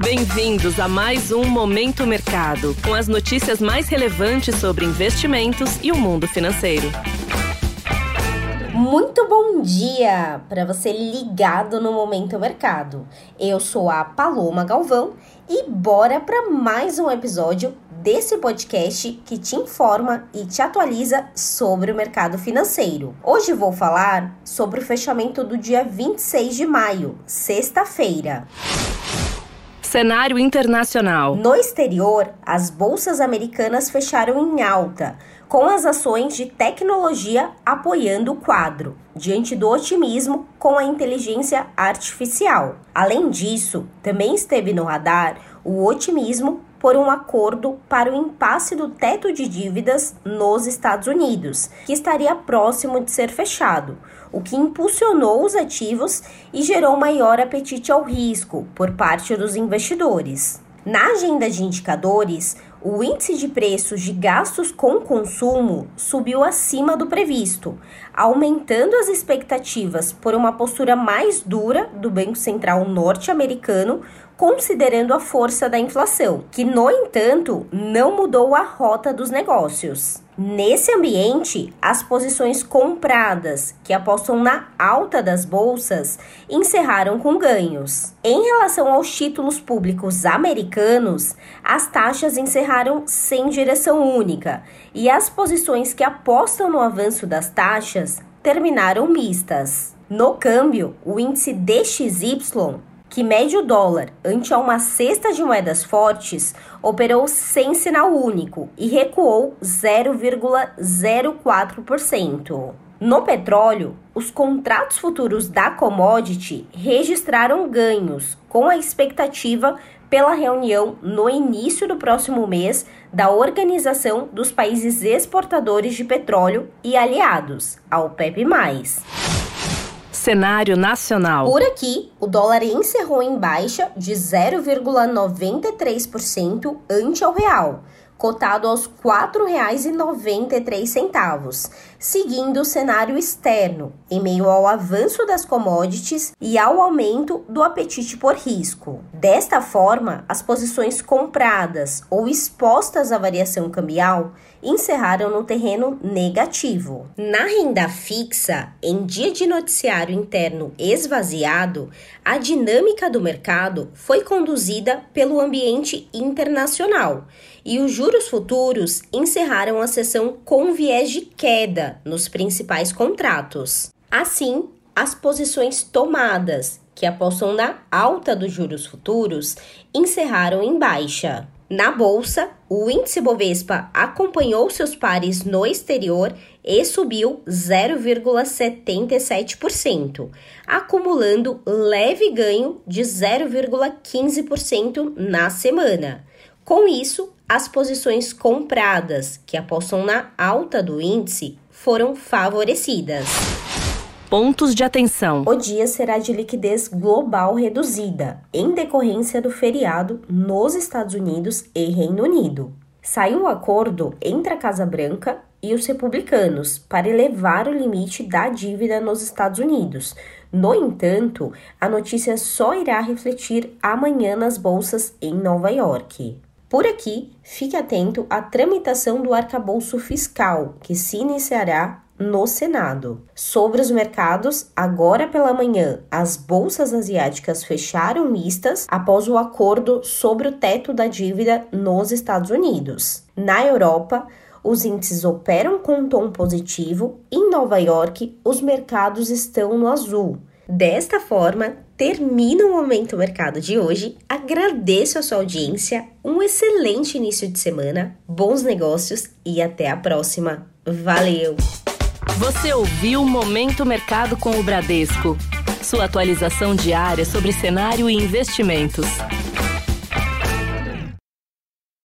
Bem-vindos a mais um Momento Mercado, com as notícias mais relevantes sobre investimentos e o mundo financeiro. Muito bom dia para você ligado no Momento Mercado. Eu sou a Paloma Galvão e bora para mais um episódio desse podcast que te informa e te atualiza sobre o mercado financeiro. Hoje vou falar sobre o fechamento do dia 26 de maio, sexta-feira. Cenário internacional. No exterior, as bolsas americanas fecharam em alta, com as ações de tecnologia apoiando o quadro, diante do otimismo com a inteligência artificial. Além disso, também esteve no radar o otimismo por um acordo para o impasse do teto de dívidas nos Estados Unidos, que estaria próximo de ser fechado, o que impulsionou os ativos e gerou maior apetite ao risco por parte dos investidores. Na agenda de indicadores, o índice de preços de gastos com consumo subiu acima do previsto, aumentando as expectativas por uma postura mais dura do Banco Central norte-americano considerando a força da inflação, que, no entanto, não mudou a rota dos negócios. Nesse ambiente, as posições compradas, que apostam na alta das bolsas, encerraram com ganhos. Em relação aos títulos públicos americanos, as taxas encerraram sem direção única e as posições que apostam no avanço das taxas terminaram mistas. No câmbio, o índice DXY que mede o dólar ante uma cesta de moedas fortes, operou sem sinal único e recuou 0,04%. No petróleo, os contratos futuros da commodity registraram ganhos, com a expectativa pela reunião no início do próximo mês da Organização dos Países Exportadores de Petróleo e Aliados, a OPEP+ cenário nacional. Por aqui, o dólar encerrou em baixa de 0,93% ante ao real, cotado aos R$ 4,93, seguindo o cenário externo, em meio ao avanço das commodities e ao aumento do apetite por risco. Desta forma, as posições compradas ou expostas à variação cambial encerraram no terreno negativo. Na renda fixa, em dia de noticiário interno esvaziado, a dinâmica do mercado foi conduzida pelo ambiente internacional e os juros futuros encerraram a sessão com viés de queda nos principais contratos. Assim, as posições tomadas, que apostam na alta dos juros futuros, encerraram em baixa. Na bolsa, o índice Bovespa acompanhou seus pares no exterior e subiu 0,77%, acumulando leve ganho de 0,15% na semana. Com isso, as posições compradas, que apostam na alta do índice, foram favorecidas. Pontos de atenção. O dia será de liquidez global reduzida, em decorrência do feriado nos Estados Unidos e Reino Unido. Saiu um acordo entre a Casa Branca e os republicanos para elevar o limite da dívida nos Estados Unidos. No entanto, a notícia só irá refletir amanhã nas bolsas em Nova York. Por aqui, fique atento à tramitação do arcabouço fiscal, que se iniciará no Senado. Sobre os mercados, agora pela manhã, as bolsas asiáticas fecharam mistas após o acordo sobre o teto da dívida nos Estados Unidos. Na Europa, os índices operam com um tom positivo. Em Nova York, os mercados estão no azul. Desta forma, termina o Momento Mercado de hoje. Agradeço a sua audiência, um excelente início de semana, bons negócios e até a próxima. Valeu! Você ouviu Momento Mercado com o Bradesco. Sua atualização diária sobre cenário e investimentos.